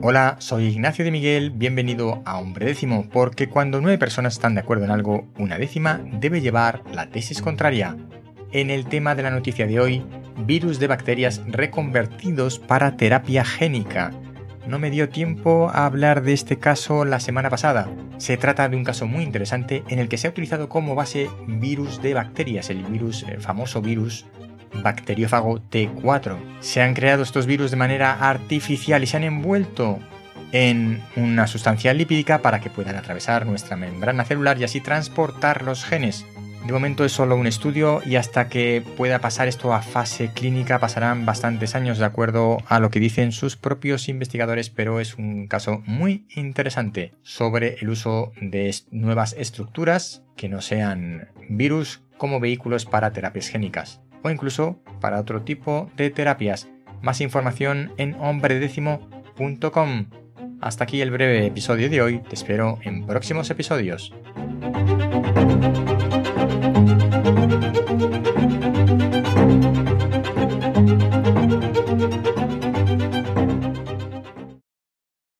Hola, soy Ignacio de Miguel, bienvenido a Hombre Décimo, porque cuando nueve personas están de acuerdo en algo, una décima debe llevar la tesis contraria. En el tema de la noticia de hoy, virus de bacterias reconvertidos para terapia génica. No me dio tiempo a hablar de este caso la semana pasada. Se trata de un caso muy interesante en el que se ha utilizado como base virus de bacterias, el virus, el famoso virus bacteriófago T4. Se han creado estos virus de manera artificial y se han envuelto en una sustancia lipídica para que puedan atravesar nuestra membrana celular y así transportar los genes. De momento es solo un estudio y hasta que pueda pasar esto a fase clínica pasarán bastantes años de acuerdo a lo que dicen sus propios investigadores, pero es un caso muy interesante sobre el uso de nuevas estructuras que no sean virus como vehículos para terapias génicas o incluso para otro tipo de terapias. Más información en hombredécimo.com. Hasta aquí el breve episodio de hoy, te espero en próximos episodios.